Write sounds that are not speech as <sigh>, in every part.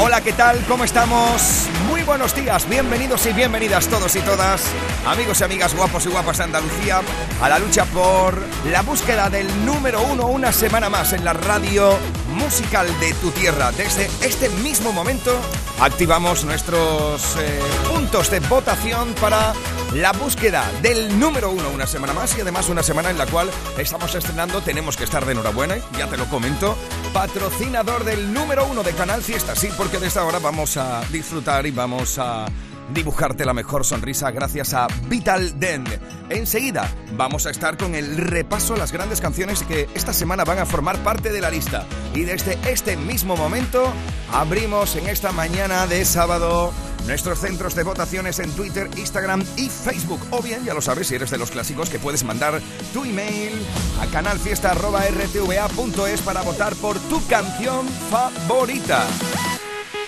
Hola, ¿qué tal? ¿Cómo estamos? Muy buenos días, bienvenidos y bienvenidas todos y todas, amigos y amigas guapos y guapas de Andalucía, a la lucha por la búsqueda del número uno una semana más en la radio musical de tu tierra. Desde este mismo momento activamos nuestros eh, puntos de votación para la búsqueda del número uno una semana más y además una semana en la cual estamos estrenando, tenemos que estar de enhorabuena, ya te lo comento, patrocinador del número uno de Canal Fiesta, sí, porque desde ahora vamos a disfrutar y vamos a dibujarte la mejor sonrisa gracias a Vital Den. Enseguida vamos a estar con el repaso a las grandes canciones que esta semana van a formar parte de la lista. Y desde este mismo momento abrimos en esta mañana de sábado nuestros centros de votaciones en Twitter, Instagram y Facebook. O bien, ya lo sabes, si eres de los clásicos, que puedes mandar tu email a canalfiesta.rtva.es para votar por tu canción favorita.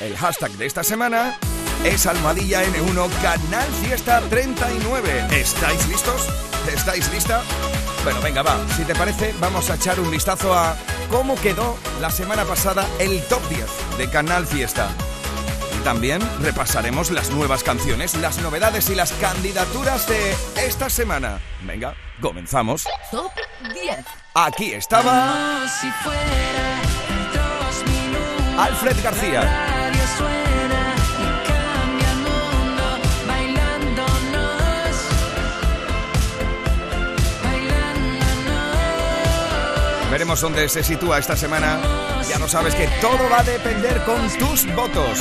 El hashtag de esta semana es Almadilla N1 Canal Fiesta 39. ¿Estáis listos? ¿Estáis lista? Bueno, venga, va. Si te parece, vamos a echar un vistazo a cómo quedó la semana pasada el top 10 de Canal Fiesta. También repasaremos las nuevas canciones, las novedades y las candidaturas de esta semana. Venga, comenzamos. Top 10. Aquí estaba Si fuera dos minutos, Alfred García. Veremos dónde se sitúa esta semana. Ya lo sabes que todo va a depender con tus votos.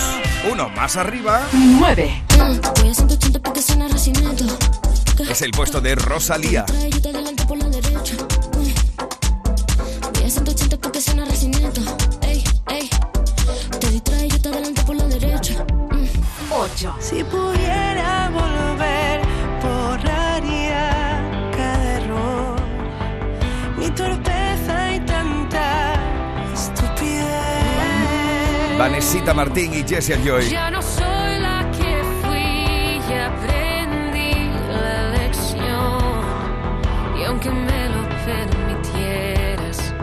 Uno más arriba 9. Voy a 180 porque suena recinito. es el puesto de Rosalía. Trae yo te adelanto por la derecha. Voy a 180 porque suena recinito. Ey, ey. Te distrae yo te adelanto por la derecha. 8. Si pudiera volver, borraría cada error, mi Vanesita Martín y Jessie Joy. Ya no soy la que fui y aprendí la lección. Y aunque me lo permitieras,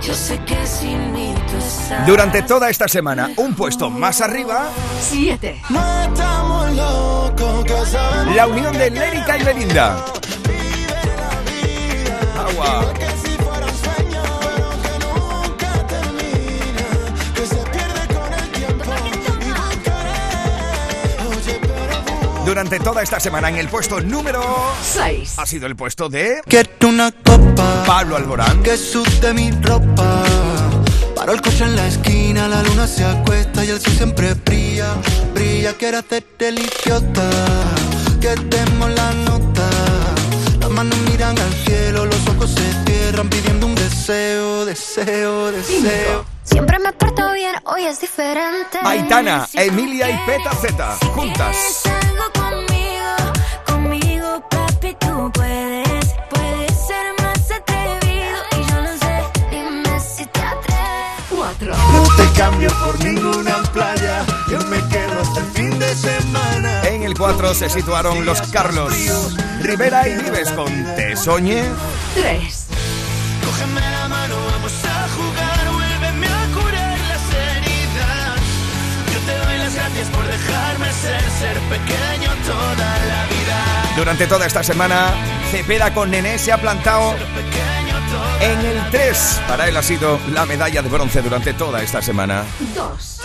yo sé que sin mí tú estás. Durante toda esta semana, un puesto más arriba, 7. No estamos locos, que sabemos la unión de Lérica y Belinda. Durante toda esta semana, en el puesto número 6. ha sido el puesto de Quiero una copa Pablo Alborán. que sude mi ropa. Paro el coche en la esquina, la luna se acuesta y el sol siempre brilla. Brilla, quiero hacerte el idiota. Que demos la nota. Las manos miran al cielo, los ojos se cierran pidiendo un deseo, deseo, deseo. Siempre me porto bien, hoy es diferente. Aitana, Emilia y Peta Z, juntas. Papi, tú puedes. Puedes ser más atrevido. Y yo no sé, dime si te atreves. 4. No te cambio por ninguna playa, yo me quedo hasta el fin de semana. En el 4 se situaron los Carlos Rivera y Vives con Te Soñé. 3. Cógeme la mano, vamos a jugar, vuélveme a curar las heridas. Yo te doy las gracias por dejarme ser, ser pequeño toda la vida. Durante toda esta semana, Cepeda con Nené se ha plantado en el 3. Para él ha sido la medalla de bronce durante toda esta semana. 2.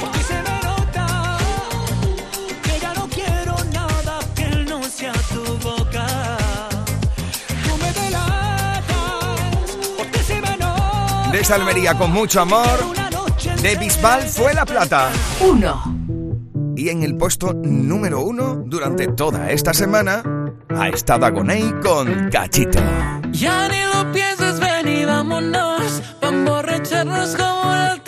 Porque se me nota que ya no quiero nada que no sea tu boca. Tú me delatas porque se me nota Desde Almería con mucho amor, de Bisbal fue la plata. 1. Y en el puesto número 1 durante toda esta semana ha estado Agoney con Cachito. Ya ni lo pienses, ven y vámonos. Pa' emborracharnos como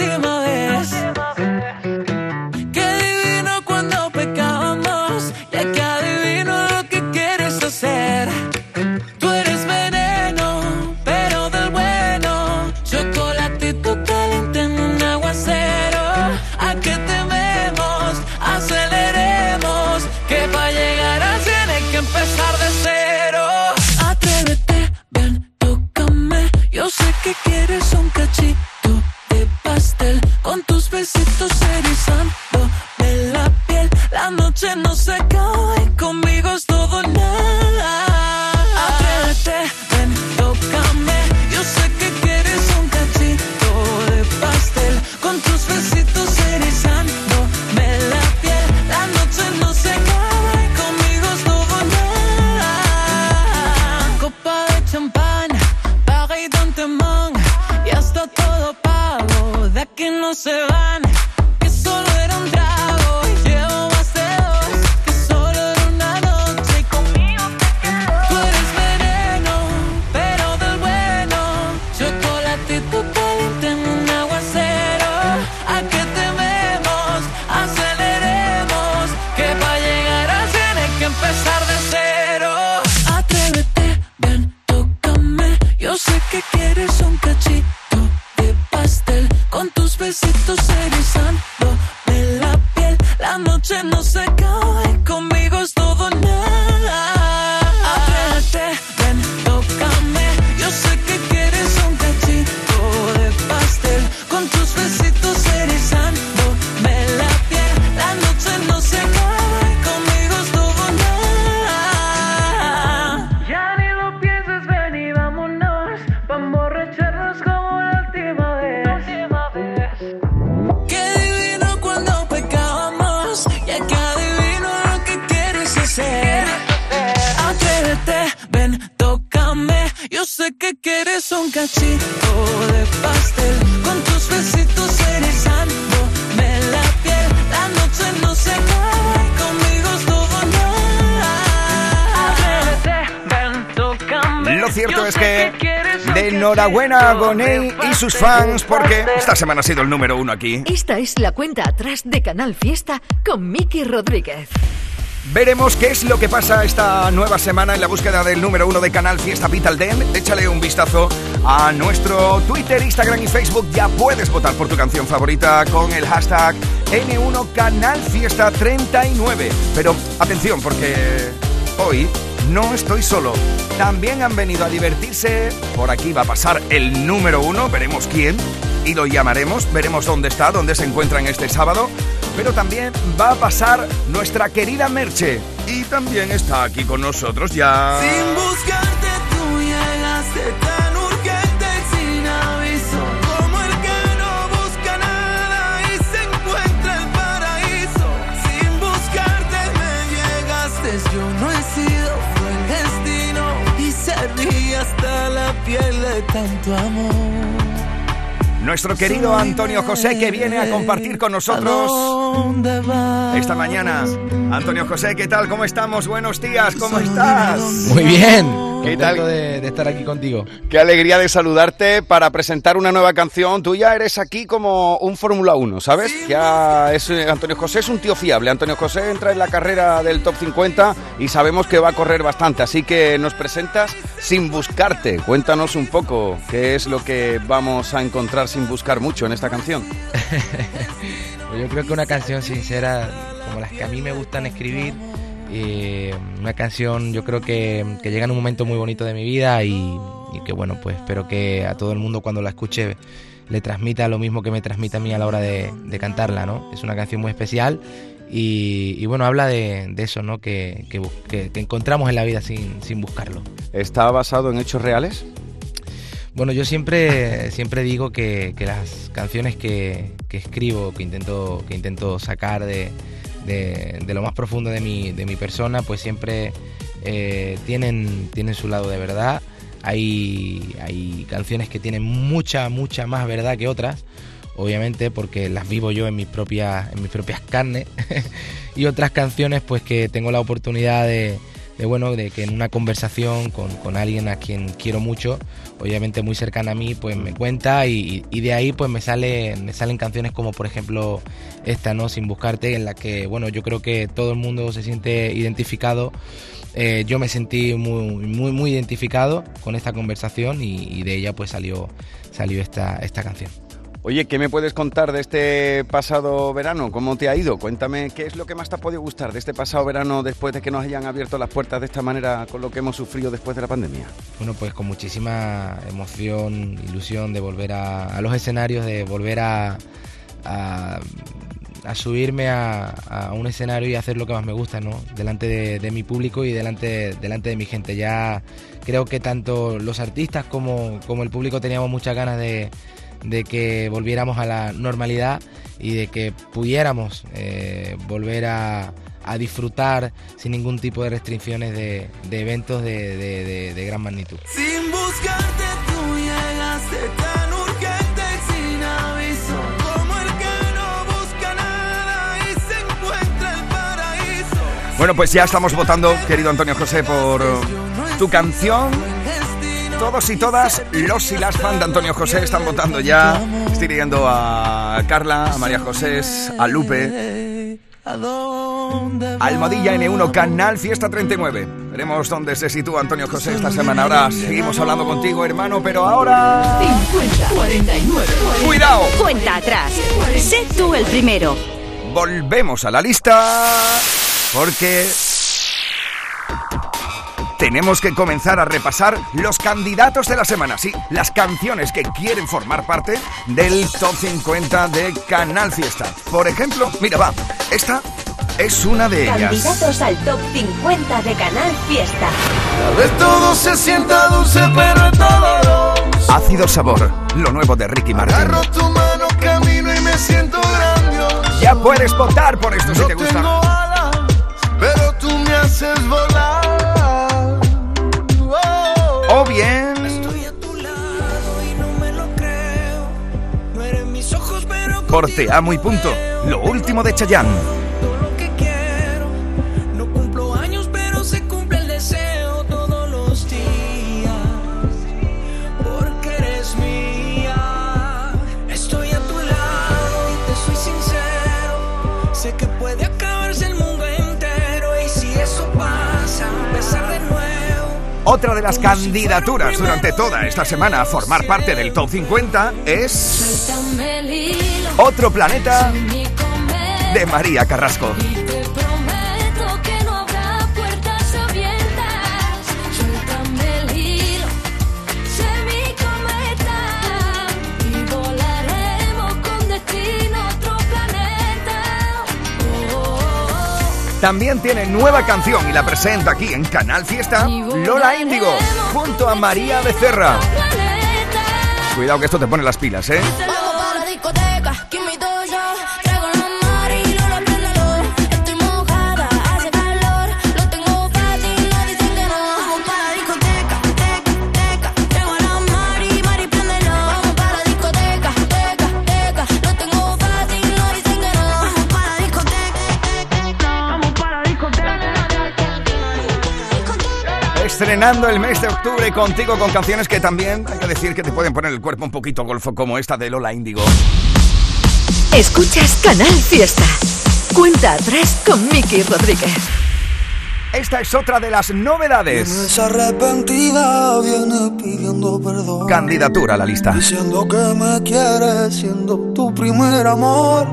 sus fans porque esta semana ha sido el número uno aquí. Esta es la cuenta atrás de Canal Fiesta con Miki Rodríguez. Veremos qué es lo que pasa esta nueva semana en la búsqueda del número uno de Canal Fiesta Vital Den. Échale un vistazo a nuestro Twitter, Instagram y Facebook. Ya puedes votar por tu canción favorita con el hashtag N1 Canal Fiesta 39. Pero atención, porque hoy no estoy solo. También han venido a divertirse. Por aquí va a pasar el número uno, veremos quién. Y lo llamaremos, veremos dónde está, dónde se encuentran este sábado. Pero también va a pasar nuestra querida Merche. Y también está aquí con nosotros ya. Sin buscarte de tanto amor Nuestro querido Antonio José que viene a compartir con nosotros esta mañana. Antonio José, ¿qué tal? ¿Cómo estamos? Buenos días, ¿cómo estás? Muy bien. ¿Qué Contento tal? De, de estar aquí contigo. Qué alegría de saludarte para presentar una nueva canción. Tú ya eres aquí como un Fórmula 1, ¿sabes? Ya es eh, Antonio José es un tío fiable. Antonio José entra en la carrera del top 50 y sabemos que va a correr bastante. Así que nos presentas sin buscarte. Cuéntanos un poco qué es lo que vamos a encontrar sin buscar mucho en esta canción. <laughs> Yo creo que una canción sincera, como las que a mí me gustan escribir, eh, una canción yo creo que, que llega en un momento muy bonito de mi vida y, y que bueno, pues espero que a todo el mundo cuando la escuche le transmita lo mismo que me transmite a mí a la hora de, de cantarla, ¿no? Es una canción muy especial y, y bueno, habla de, de eso, ¿no? Que, que- que encontramos en la vida sin, sin buscarlo. ¿Está basado en hechos reales? Bueno, yo siempre, siempre digo que, que las canciones que, que escribo, que intento, que intento sacar de, de- lo más profundo de mi, de mi persona, pues siempre eh, tienen, tienen su lado de verdad. Hay, hay canciones que tienen mucha, mucha más verdad que otras, obviamente porque las vivo yo en mis propias, en mis propias carnes. <laughs> y otras canciones pues que tengo la oportunidad de, de, bueno, de que en una conversación con, con alguien a quien quiero mucho, obviamente muy cercana a mí, pues me cuenta y, y de ahí pues me, sale, me salen canciones como por ejemplo esta, ¿no? Sin buscarte, en la que, bueno, yo creo que todo el mundo se siente identificado. Eh, yo me sentí muy, muy, muy identificado con esta conversación y, y de ella pues salió, salió esta, esta canción. Oye, ¿qué me puedes contar de este pasado verano? ¿Cómo te ha ido? Cuéntame qué es lo que más te ha podido gustar de este pasado verano después de que nos hayan abierto las puertas de esta manera con lo que hemos sufrido después de la pandemia. Bueno, pues con muchísima emoción, ilusión de volver a, los escenarios, de volver a, subirme a, a un escenario y hacer lo que más me gusta, ¿no? Delante de, de mi público y delante, delante de mi gente. Ya creo que tanto los artistas como, como el público teníamos muchas ganas de, de que volviéramos a la normalidad y de que pudiéramos eh, volver a, a disfrutar sin ningún tipo de restricciones de, de eventos de, de- de- de gran magnitud. Sin buscarte tú llegaste tan urgente y sin aviso Como el que no busca nada y se encuentra el paraíso Bueno, pues ya estamos votando, querido Antonio José, por tu canción. Todos y todas, los y las fans de Antonio José están votando ya. Estoy leyendo a Carla, a María José, a Lupe, ¿A dónde Almohadilla N1, Canal Fiesta 39. Veremos dónde se sitúa Antonio José esta semana. Ahora seguimos hablando contigo, hermano, pero ahora... 50, 49, ¡Cuidado! Cuenta atrás. Sé tú el primero. Volvemos a la lista porque tenemos que comenzar a repasar los candidatos de la semana, sí, las canciones que quieren formar parte del top 50 de Canal Fiesta. Por ejemplo, mira, va, esta es una de ellas. Candidatos al top 50 de Canal Fiesta. Tal vez todo se sienta dulce pero es doloroso Ácido Sabor, lo nuevo de Ricky Martin. Agarro tu mano, camino y me siento grandioso Ya puedes votar por esto si te gusta. tengo alas, pero tú me haces volar ojos, pero Por Te Amo y Punto, lo último de Chayanne. Otra de las candidaturas durante toda esta semana a formar parte del top 50 es Otro Planeta de María Carrasco. También tiene nueva canción y la presenta aquí en Canal Fiesta Lola Índigo junto a María Becerra. Cuidado que esto te pone las pilas, ¿eh? Estrenando el mes de octubre contigo con canciones que también hay que decir que te pueden poner el cuerpo un poquito golfo como esta de Lola Índigo. Escuchas Canal Fiesta. Cuenta atrás con Miki Rodríguez. Esta es otra de las novedades. Es arrepentida, viene pidiendo perdón. Candidatura a la lista. Diciendo que me quieres siendo tu primer amor.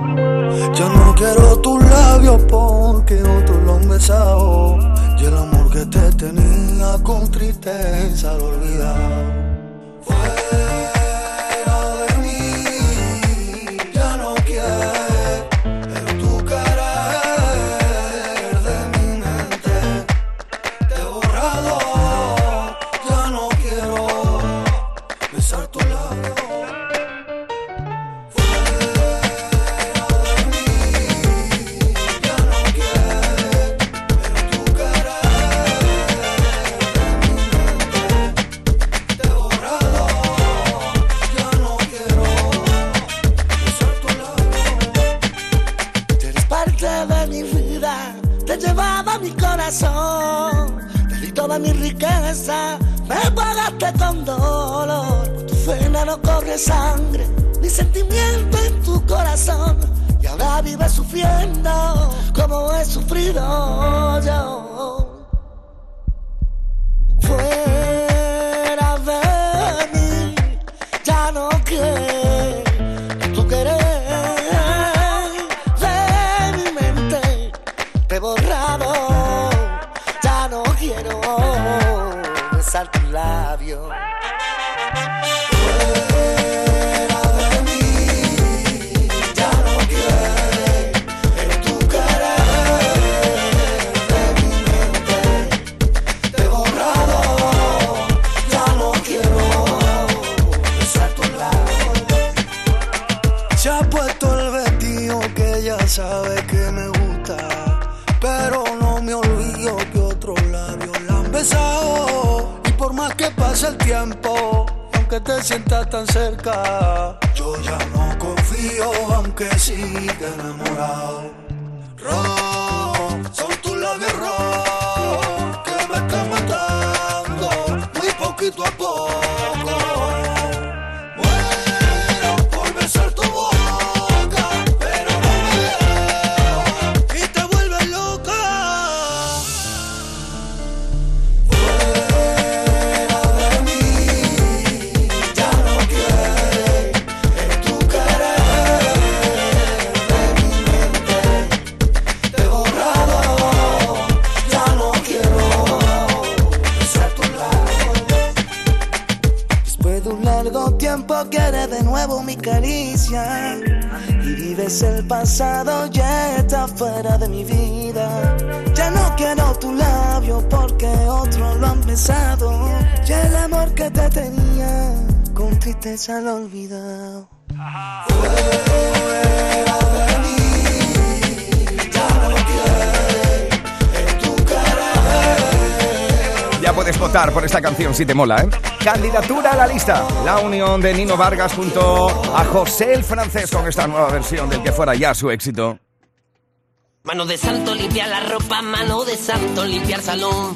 Yo no quiero tus labios porque otros lo han besado. Y el amor que te tenía con tristeza lo he olvidado. Me pagaste con dolor. Tu pena no corre sangre, ni sentimiento en tu corazón, y ahora vives sufriendo como he sufrido yo. Radio. Cerca, yo ya no confío, aunque siga enamorado. Lo he olvidado. Fuera de mí, ya no quiere en tu querer. Ya puedes votar por esta canción si te mola, ¿eh? Candidatura a la lista. La unión de Nino Vargas junto a José el francés con esta nueva versión del que fuera ya su éxito. Mano de santo limpiar la ropa, mano de santo limpiar salón,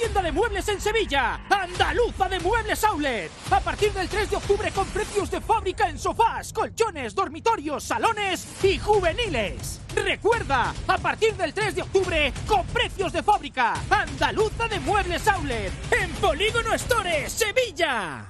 Tienda de muebles en Sevilla. Andaluza de Muebles Outlet. A partir del 3 de octubre con precios de fábrica en sofás, colchones, dormitorios, salones y juveniles. Recuerda, a partir del 3 de octubre con precios de fábrica. Andaluza de Muebles Outlet. En Polígono Store, Sevilla.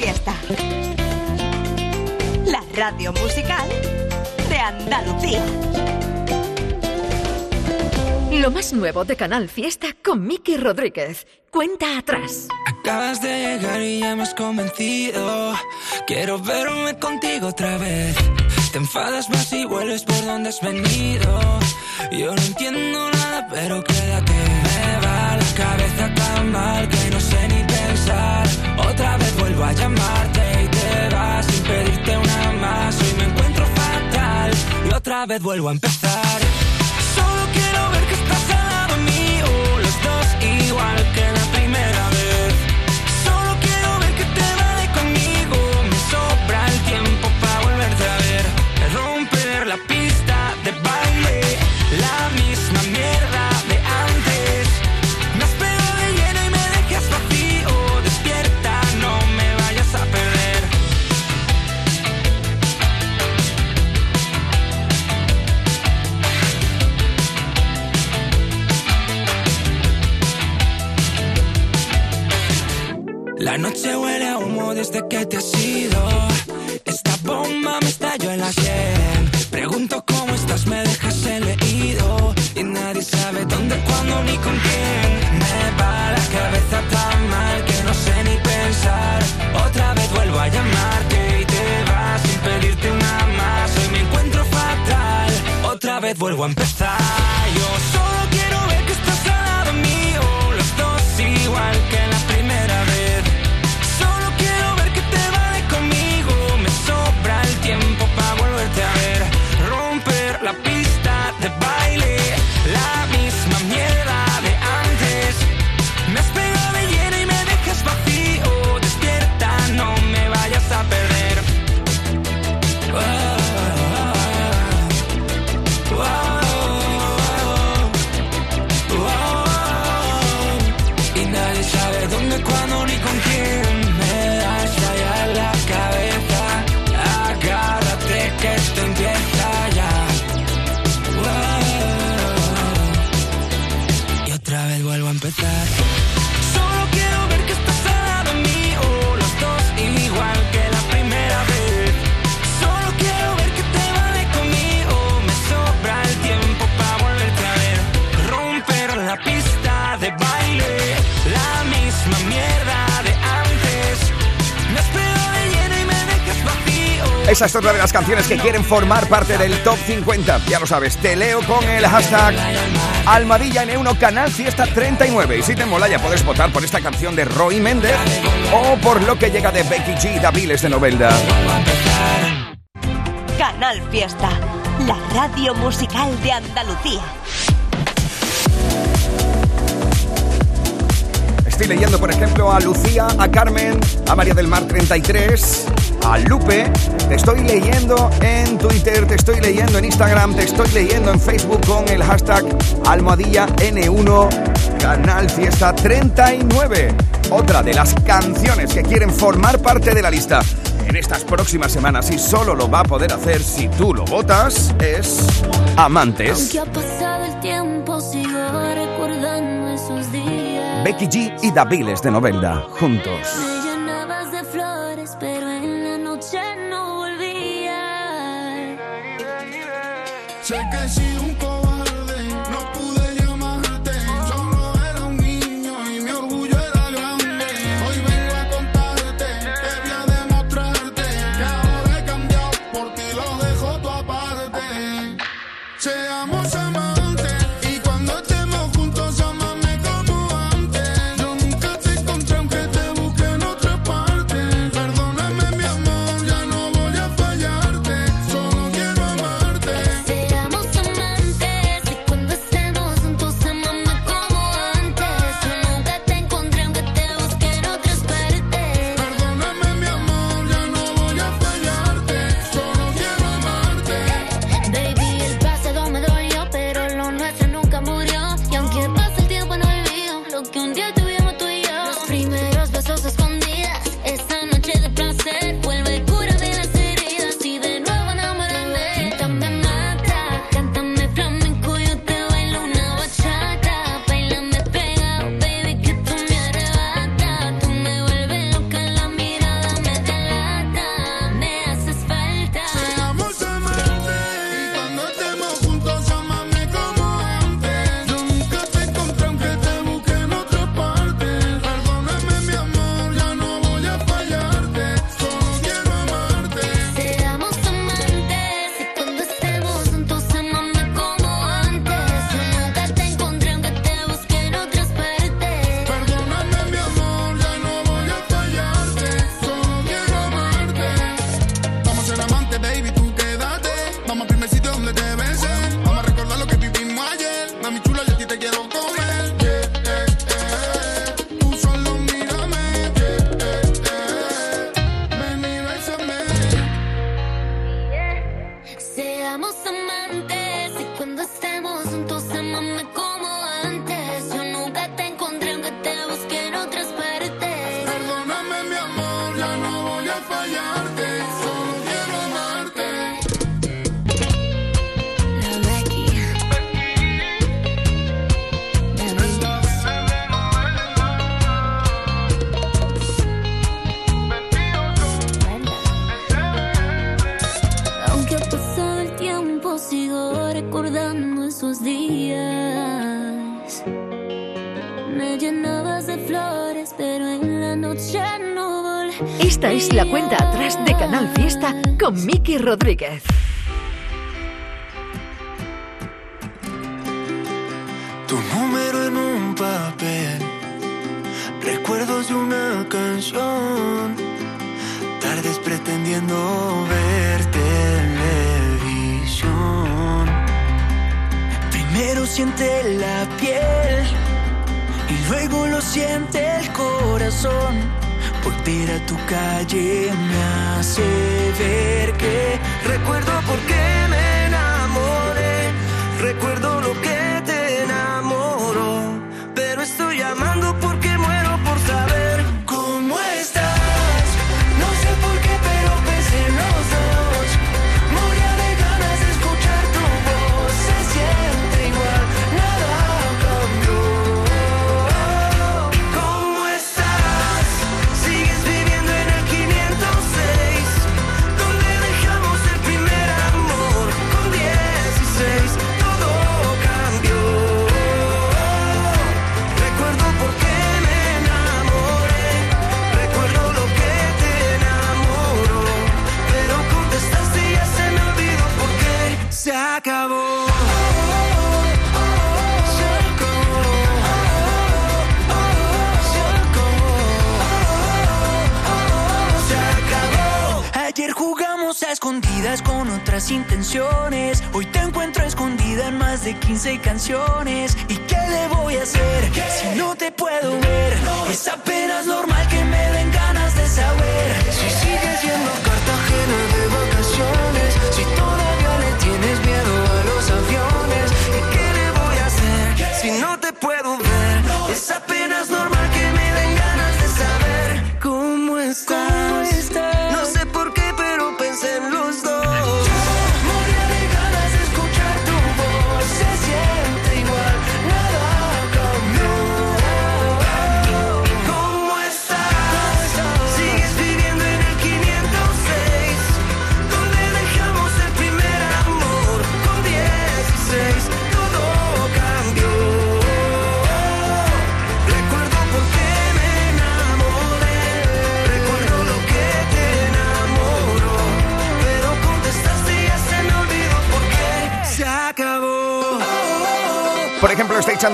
Fiesta. La radio musical de Andalucía. Lo más nuevo de Canal Fiesta con Miki Rodríguez. Cuenta atrás. Acabas de llegar y ya me has convencido. Quiero verme contigo otra vez. Te enfadas más y vuelves por donde has venido. Yo no entiendo nada, pero quédate. Me va la cabeza tan mal que no sé ni pensar. Vuelvo a llamarte y te vas sin pedirte una más. Hoy me encuentro fatal y otra vez vuelvo a empezar. Solo quiero ver que estás al lado mío, los dos igual que la primera La noche huele a humo desde que te has ido. Esta bomba me estalló en la sien. Pregunto cómo estás, me dejas el. Y nadie sabe dónde, cuándo ni con quién. Me va la cabeza tan mal que no sé ni pensar. Otra vez vuelvo a llamarte y te vas sin pedirte una más. Hoy me encuentro fatal. Otra vez vuelvo a empezar. Yo solo quiero ver que estás al lado mío. Los dos igual que que quieren formar parte del top 50. Ya lo sabes, te leo con el hashtag Almadilla N1 Canal Fiesta 39. Y si te mola, ya puedes votar por esta canción de Roy Méndez o por lo que llega de Becky G Daviles de Novelda. Canal Fiesta, la radio musical de Andalucía. estoy leyendo, por ejemplo, a Lucía, a Carmen, a María del Mar 33, a Lupe, te estoy leyendo en Twitter, te estoy leyendo en Instagram, te estoy leyendo en Facebook con el hashtag almohadilla N1 Canal Fiesta 39. Otra de las canciones que quieren formar parte de la lista en estas próximas semanas y solo lo va a poder hacer si tú lo votas es Amantes. Aunque ha pasado el tiempo, sigo recordando esos días. Becky G y Daviles de Novelda juntos. Me llenabas de flores, pero en la noche Miki Rodríguez.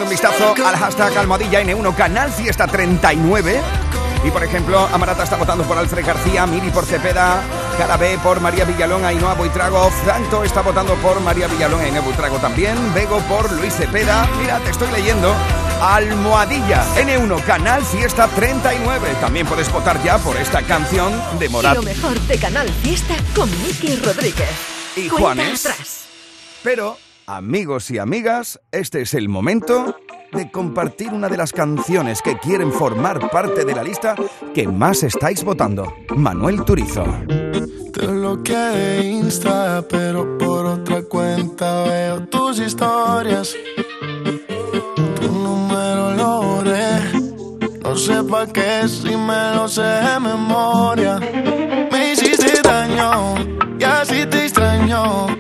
un vistazo al hashtag Almohadilla N1 Canal Fiesta 39. Y por ejemplo, Amarata está votando por Alfred García, Miri por Cepeda, Carabé por María Villalón, Ainhoa Buitrago, Franto está votando por María Villalón, Ainhoa Buitrago también, Vego por Luis Cepeda. Mira, te estoy leyendo. Almohadilla N1 Canal Fiesta 39. También puedes votar ya por esta canción de Morat. Lo mejor de Canal Fiesta con Miki Rodríguez. Y Cuenta Juanes. Pero Amigos y amigas, este es el momento de compartir una de las canciones que quieren formar parte de la lista que más estáis votando. Manuel Turizo. Te bloqueé Insta, pero por otra cuenta veo tus historias. Tu número lo borré. No sé pa' qué si me lo sé de memoria. Me hiciste daño y así te extraño.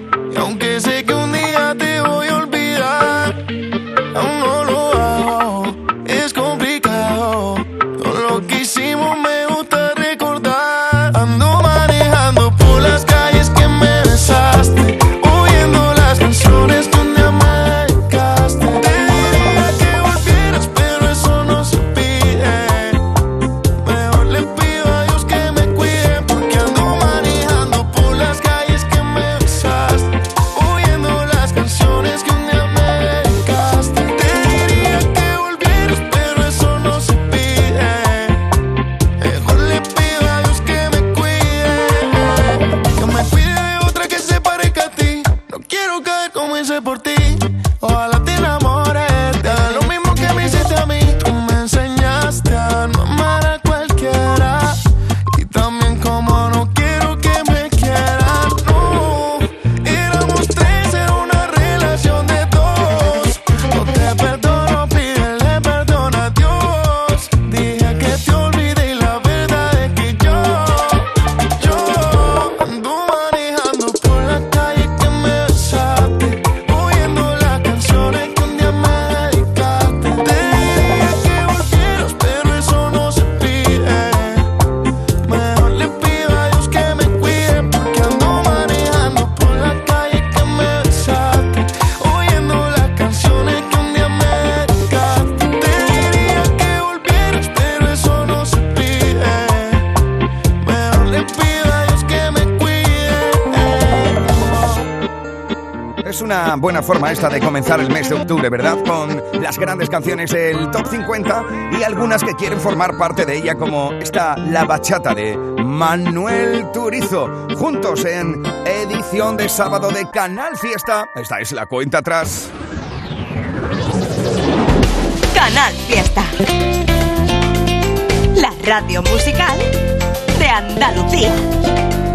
Forma esta de comenzar el mes de octubre, ¿verdad? Con las grandes canciones del Top 50 y algunas que quieren formar parte de ella, como esta La Bachata de Manuel Turizo. Juntos en edición de sábado de Canal Fiesta. Esta es la cuenta atrás. Canal Fiesta. La radio musical de Andalucía.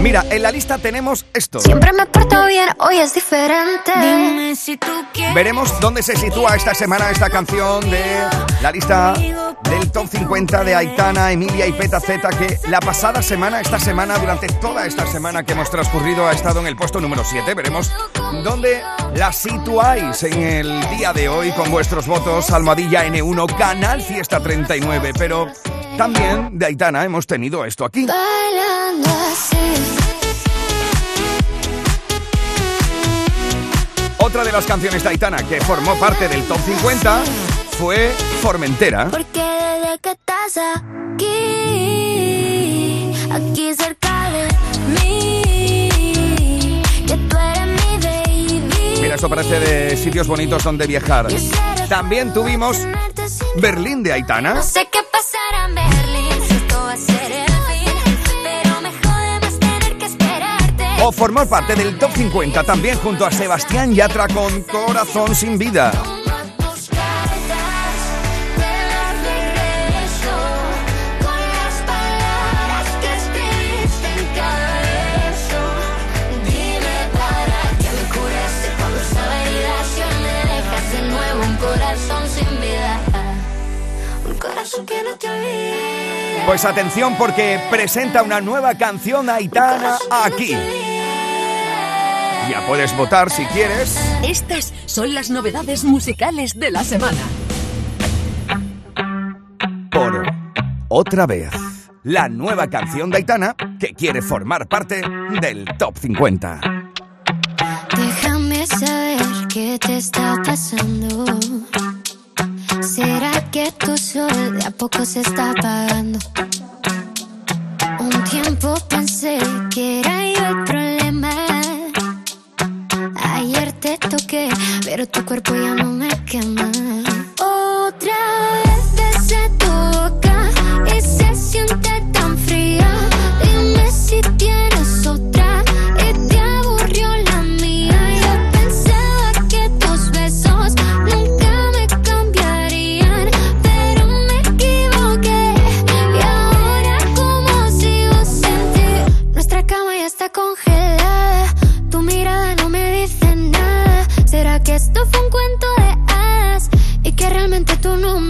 Mira, en la lista tenemos esto. Siempre me porto bien, hoy es diferente. Dime si tú quieres. Veremos dónde se sitúa esta semana esta canción de la lista del top 50 de Aitana, Emilia y Peta Z, que la pasada semana, esta semana, durante toda esta semana que hemos transcurrido, ha estado en el puesto número 7. Veremos dónde la situáis en el día de hoy con vuestros votos. Almohadilla N1, Canal Fiesta 39. Pero también de Aitana hemos tenido esto aquí. Bailando así. Otra de las canciones de Aitana que formó parte del top 50 fue Formentera. Porque desde que estás aquí, aquí cerca de mí, que tú eres mi baby. Mira, esto parece de sitios bonitos donde viajar. También tuvimos Berlín de Aitana. No sé qué O formó parte del top 50 también junto a Sebastián Yatra con Corazón sin vida. Pues atención porque presenta una nueva canción Aitana aquí. Ya puedes votar si quieres. Estas son las novedades musicales de la semana. por otra vez la nueva canción de Aitana que quiere formar parte del top 50. Déjame saber qué te está pasando. ¿Será que tu sol de a poco se está apagando? Un tiempo pensé que era yo el problema. Te toqué, pero tu cuerpo ya no me quema. No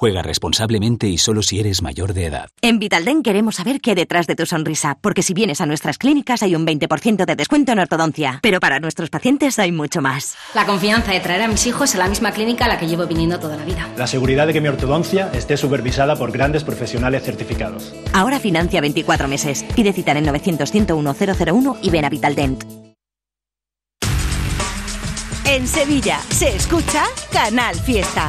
Juega responsablemente y solo si eres mayor de edad. En Vitalden queremos saber qué hay detrás de tu sonrisa, porque si vienes a nuestras clínicas hay un 20% de descuento en ortodoncia, pero para nuestros pacientes hay mucho más. La confianza de traer a mis hijos a la misma clínica a la que llevo viniendo toda la vida. La seguridad de que mi ortodoncia esté supervisada por grandes profesionales certificados. Ahora financia 24 meses. Pide cita en el 900 101 001 y ven a Vitaldent. En Sevilla se escucha Canal Fiesta.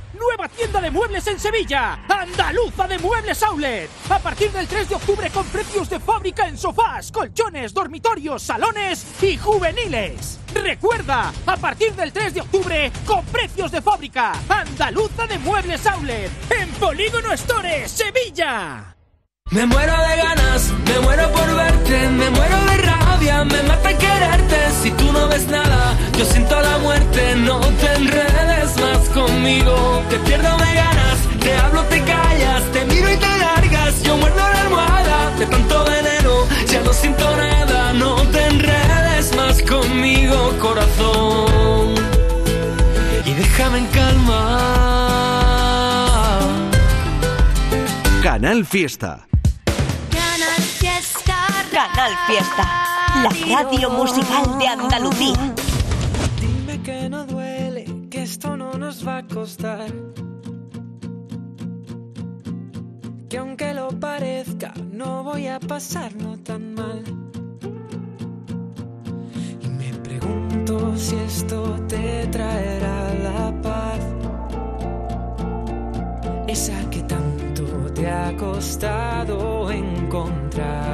Nueva tienda de muebles en Sevilla. Andaluza de Muebles Outlet. A partir del 3 de octubre con precios de fábrica en sofás, colchones, dormitorios, salones y juveniles. Recuerda, a partir del 3 de octubre con precios de fábrica. Andaluza de Muebles Outlet. En Polígono Store, Sevilla. Me muero de ganas, me muero por verte, me muero de rabia, me mata quererte. Si tú no ves nada, yo siento la muerte. No te enredes más conmigo, te pierdo de ganas, te hablo, te callas, te miro y te largas. Yo muerdo la almohada de tanto veneno, ya no siento nada. No te enredes más conmigo, corazón, y déjame en calma. Canal Fiesta. Canal Fiesta. Canal Fiesta. La radio musical de Andalucía. Dime que no duele, que esto no nos va a costar. Que aunque lo parezca, no voy a pasarlo tan mal. Y me pregunto si esto te traerá la paz. Esa que tanto te ha costado encontrar.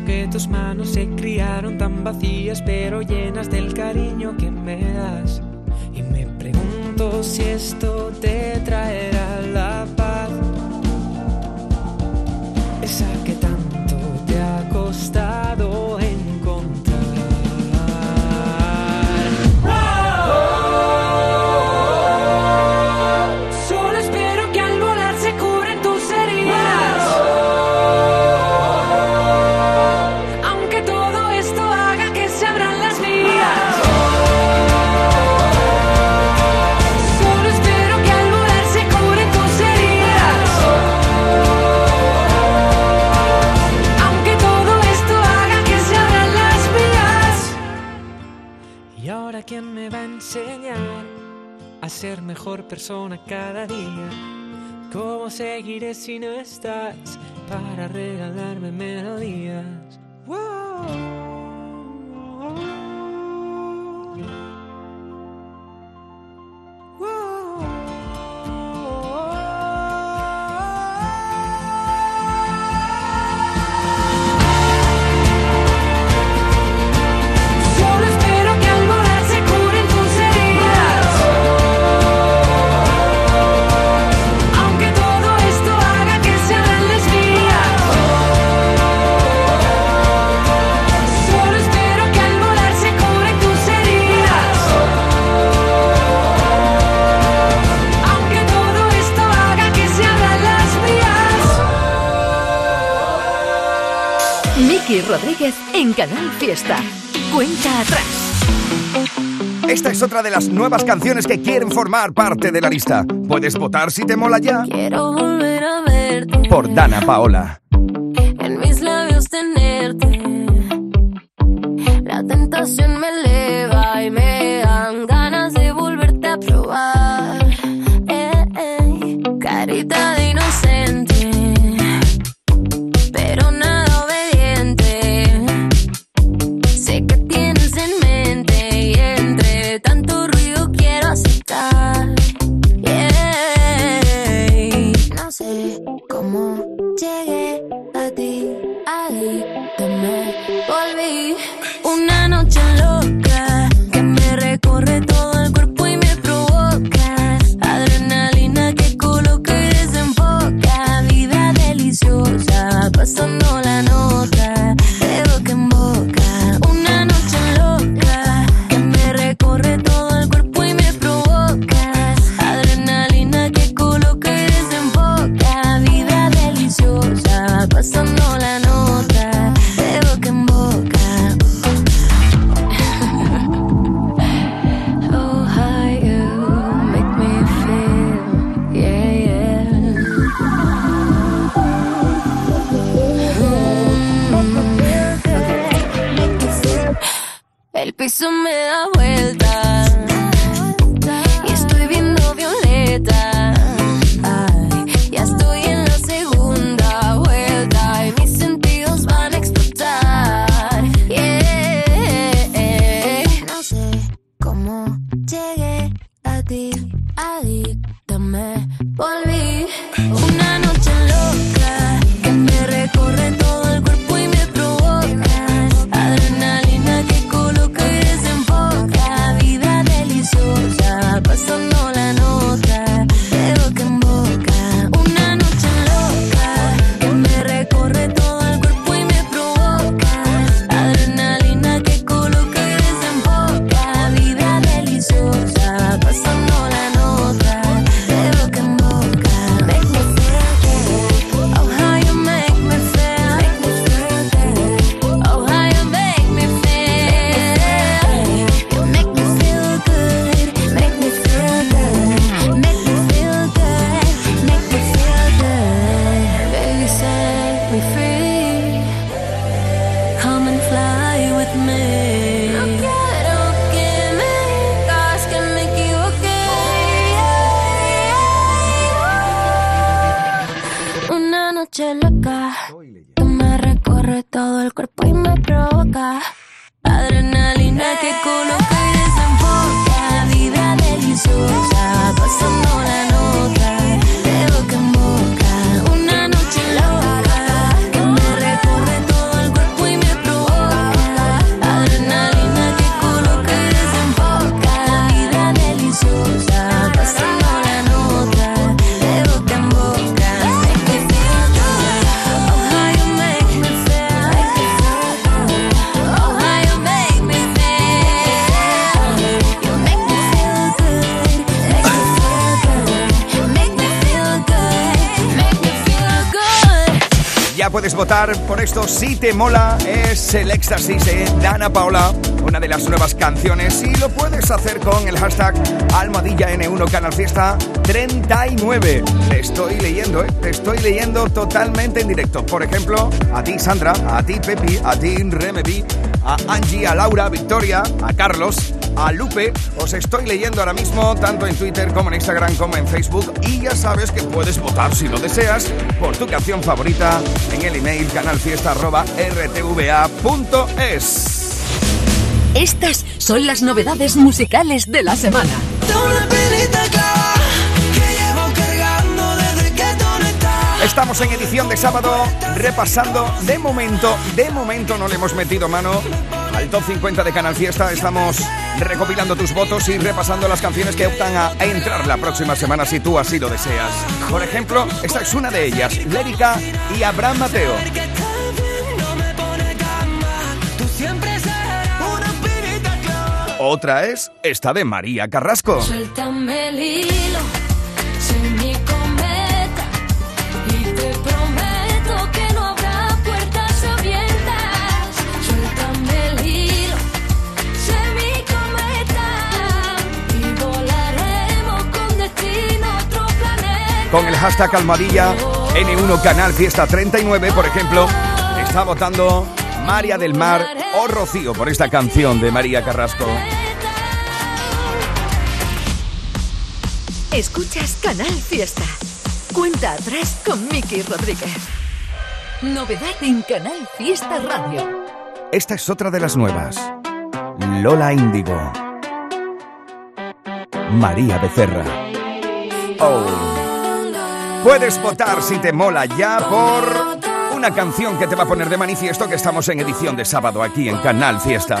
Que tus manos se criaron tan vacías, pero llenas del cariño que me das. Y me pregunto si esto te traerá persona cada día? ¿Cómo seguiré si no estás para regalarme melodías? Solo Rodríguez en Canal Fiesta. Cuenta atrás. Esta es otra de las nuevas canciones que quieren formar parte de la lista. Puedes votar si te mola ya. Quiero volver a verte. Por Dana Paola. En mis labios tenerte. La tentación me eleva y me dan ganas de volverte a probar. Eh, eh. Carita de votar por esto si te mola. Es el éxtasis de Dana Paola, una de las nuevas canciones. Y lo puedes hacer con el hashtag Almohadilla N1 Canal Fiesta 39. Te estoy leyendo, ¿eh? Te estoy leyendo totalmente en directo. Por ejemplo, a ti Sandra, a ti Pepi, a ti Remevi, a Angie, a Laura, Victoria, a Carlos, a Lupe. Os estoy leyendo ahora mismo tanto en Twitter como en Instagram como en Facebook. Y ya sabes que puedes votar si lo deseas por tu canción favorita en el email canalfiesta.rtva.es. Estas son las novedades musicales de la semana. Estamos en edición de sábado repasando de momento, de momento no le hemos metido mano top 50 de Canal Fiesta. Estamos recopilando tus votos y repasando las canciones que optan a entrar la próxima semana si tú así lo deseas. Por ejemplo, esta es una de ellas, Lérica y Abraham Mateo. Otra es esta de María Carrasco. Suéltame el hilo, con el hashtag almohadilla N1 Canal Fiesta 39, por ejemplo, está votando María del Mar o Rocío por esta canción de María Carrasco. Escuchas Canal Fiesta. Cuenta atrás con Miki Rodríguez. Novedad en Canal Fiesta Radio. Esta es otra de las nuevas. Lola Índigo. María Becerra. Oh. Puedes votar si te mola ya por una canción que te va a poner de manifiesto que estamos en edición de sábado aquí en Canal Fiesta.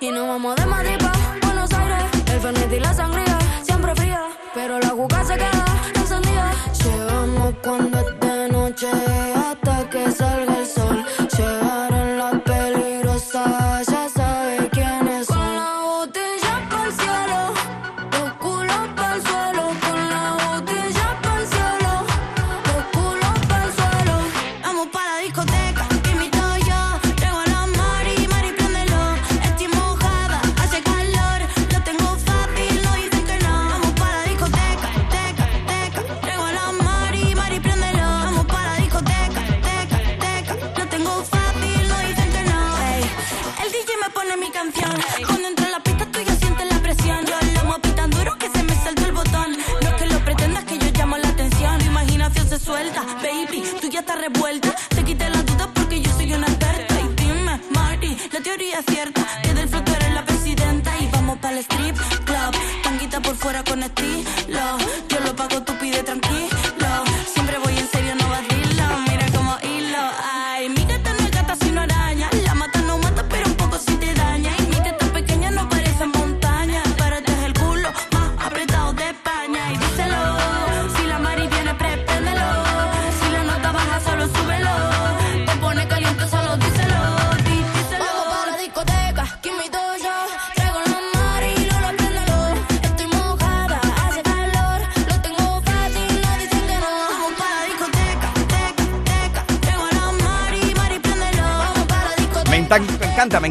Y nos vamos de Madrid pa' Buenos Aires. El Fernet y la sangría, siempre fría. Pero la juca se queda encendida. Llegamos cuando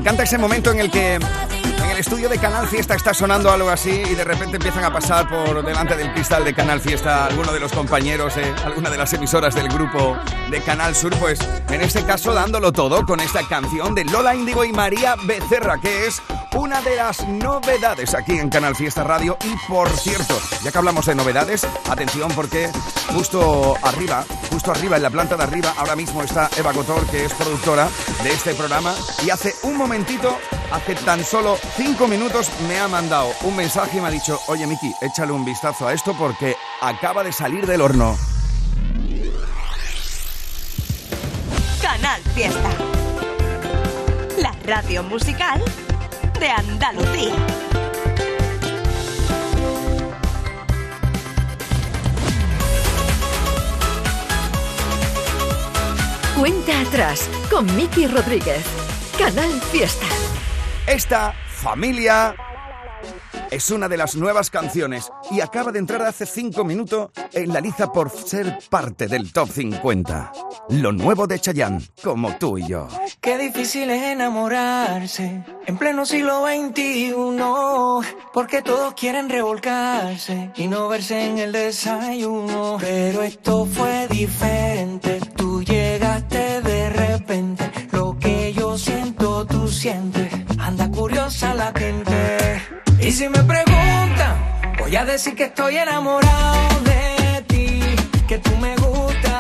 encanta, ese momento en el que en el estudio de Canal Fiesta está sonando algo así y de repente empiezan a pasar por delante del cristal de Canal Fiesta alguno de los compañeros, eh, alguna de las emisoras del grupo de Canal Sur, pues en este caso dándolo todo con esta canción de Lola Índigo y María Becerra, que es una de las novedades aquí en Canal Fiesta Radio. Y por cierto, ya que hablamos de novedades, atención porque justo arriba, justo arriba, en la planta de arriba, ahora mismo está Eva Cotor, que es productora de este programa, y hace un momentito, hace tan solo cinco minutos, me ha mandado un mensaje y me ha dicho, oye Miki, échale un vistazo a esto porque acaba de salir del horno. Canal Fiesta. La radio musical de Andalucía. Cuenta atrás con Miki Rodríguez. Canal Fiesta. Esta familia es una de las nuevas canciones y acaba de entrar hace cinco minutos en la lista por ser parte del top 50. Lo nuevo de Chayanne, como tú y yo. Qué difícil es enamorarse en pleno siglo XXI, porque todos quieren revolcarse y no verse en el desayuno. Pero esto fue diferente, tú llegaste de repente, lo que yo siento tú sientes, anda curiosa la gente. Y si me preguntan, voy a decir que estoy enamorado de ti, que tú me gustas.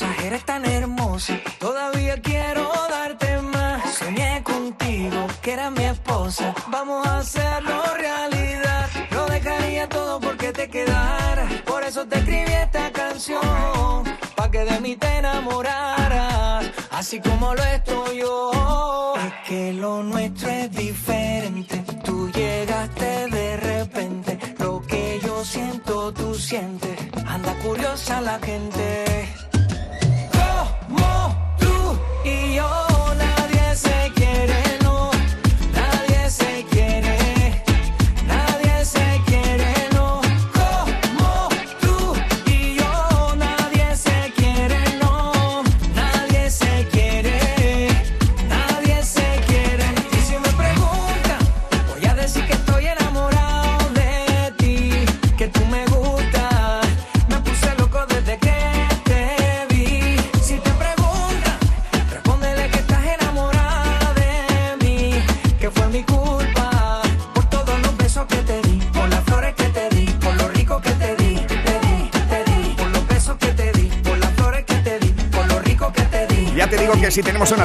Eres tan hermosa. Todavía quiero darte más. Soñé contigo, que eras mi esposa. Vamos a hacerlo realidad. Lo dejaría todo porque te quedara. Por eso te escribí esta canción. Pa' que de mí te enamoraras. Así como lo estoy yo. Es que lo nuestro es diferente. Tú llegaste de repente. Lo que yo siento, tú sientes. Anda curiosa la gente. Yo, nadie se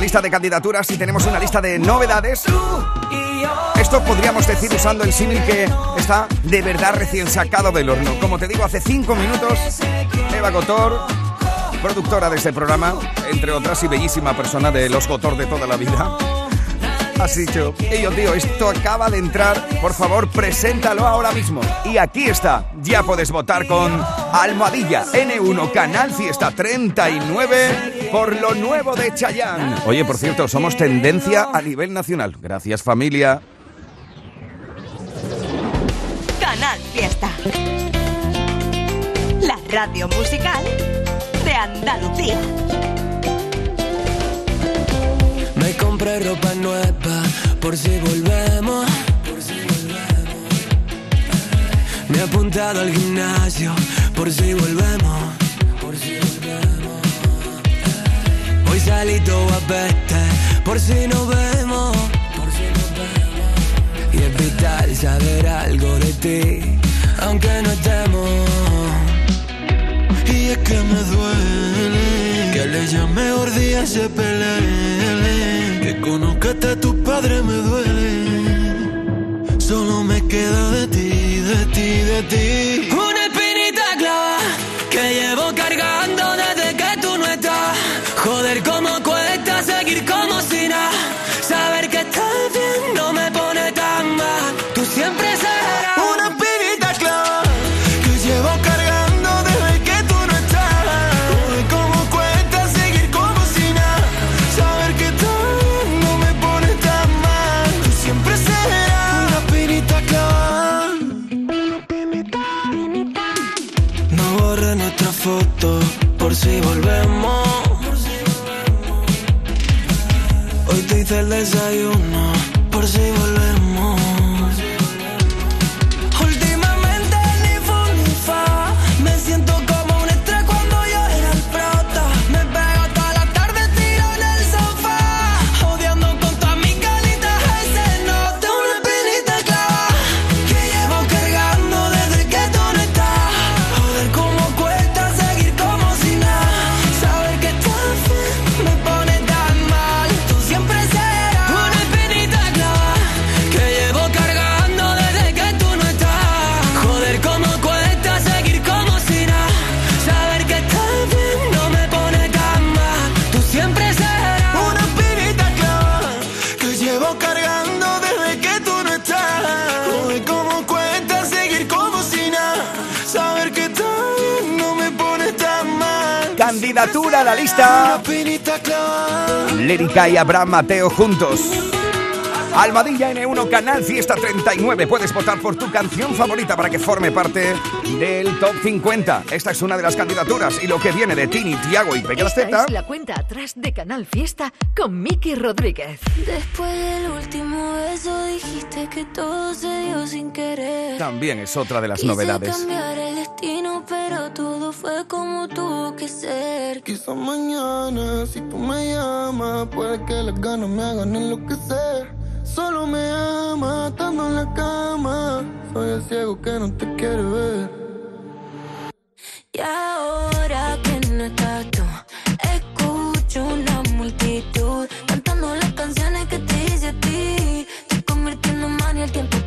lista de candidaturas, si tenemos una lista de novedades, esto podríamos decir usando el símil que está de verdad recién sacado del horno. Como te digo, hace cinco minutos, Eva Gotor, productora de este programa, entre otras y bellísima persona de los Gotor de toda la vida, has dicho, y yo tío, esto acaba de entrar, por favor, preséntalo ahora mismo. Y aquí está, ya puedes votar con Almohadilla N1 Canal Fiesta 39 por lo nuevo de Chayanne. Oye, por cierto, somos tendencia a nivel nacional. Gracias familia. Canal Fiesta. La radio musical de Andalucía. Compré ropa nueva por si volvemos. Me he apuntado al gimnasio por si volvemos. Hoy salí todo a peste por si nos vemos. Y es vital saber algo de ti, aunque no estemos. Y es que me duele que le llame gordía se pelee. Que conozcaste a tu padre me duele. Solo me queda de ti, de ti, de ti. Una espinita clava que llevo cargando desde que tú no estás. Joder, cómo Hoy te hice el desayuno por si volvemos. Candidatura a la lista. Lérica y Abraham Mateo juntos. Almadilla N1 Canal Fiesta 39. Puedes votar por tu canción favorita para que forme parte del Top 50. Esta es una de las candidaturas y lo que viene de Tini, Tiago y Pequeña Esta es la cuenta atrás de Canal Fiesta con Miki Rodríguez. Después del último beso dijiste que todo se dio sin querer. también es otra de las Quise novedades. cambiar el destino, pero todo fue como tuvo que ser. Quizás mañana, si tú me llamas, puede que las ganas me hagan enloquecer. Solo me ama estando en la cama. Soy el ciego que no te quiere ver. Y ahora que no estás tú, escucho una multitud cantando las canciones que te hice a ti. Te convirtiendo en mano y el tiempo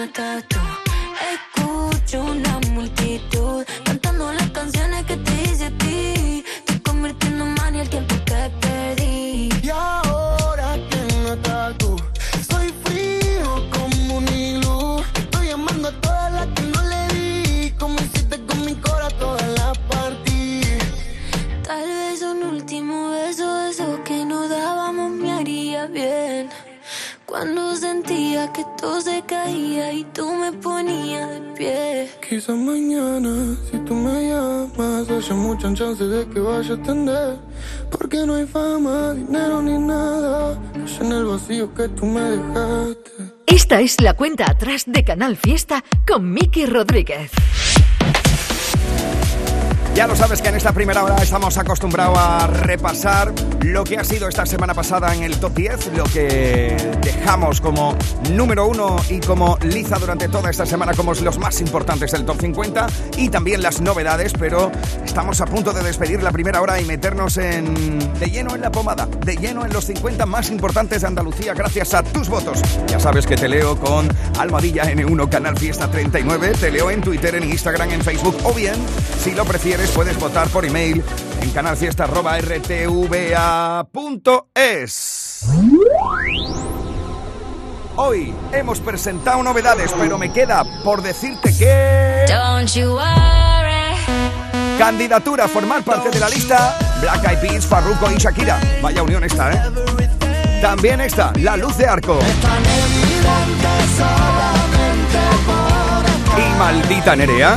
no estás tú, escucho una Quizás mañana, si tú me llamas, haya muchas chances de que vaya a atender. Porque no hay fama, dinero ni nada. Que en el vacío que tú me dejaste. Esta es la cuenta atrás de Canal Fiesta con Miki Rodríguez. Ya lo sabes que en esta primera hora estamos acostumbrados a repasar lo que ha sido esta semana pasada en el top 10, lo que dejamos como número uno y como liza durante toda esta semana como los más importantes del top 50 y también las novedades, pero estamos a punto de despedir la primera hora y meternos de lleno en la pomada, de lleno en los 50 más importantes de Andalucía gracias a tus votos. Ya sabes que te leo con Almohadilla N1 Canal Fiesta 39, te leo en Twitter, en Instagram, en Facebook o bien, si lo prefieres, puedes votar por email en canalfiesta.rtva.es. Hoy hemos presentado novedades, pero me queda por decirte que... Don't you worry. Candidatura a formar parte de la lista Black Eyed Peas, Farruko y Shakira. Vaya unión esta, ¿eh? También está La Luz de Arco. Y Maldita Nerea.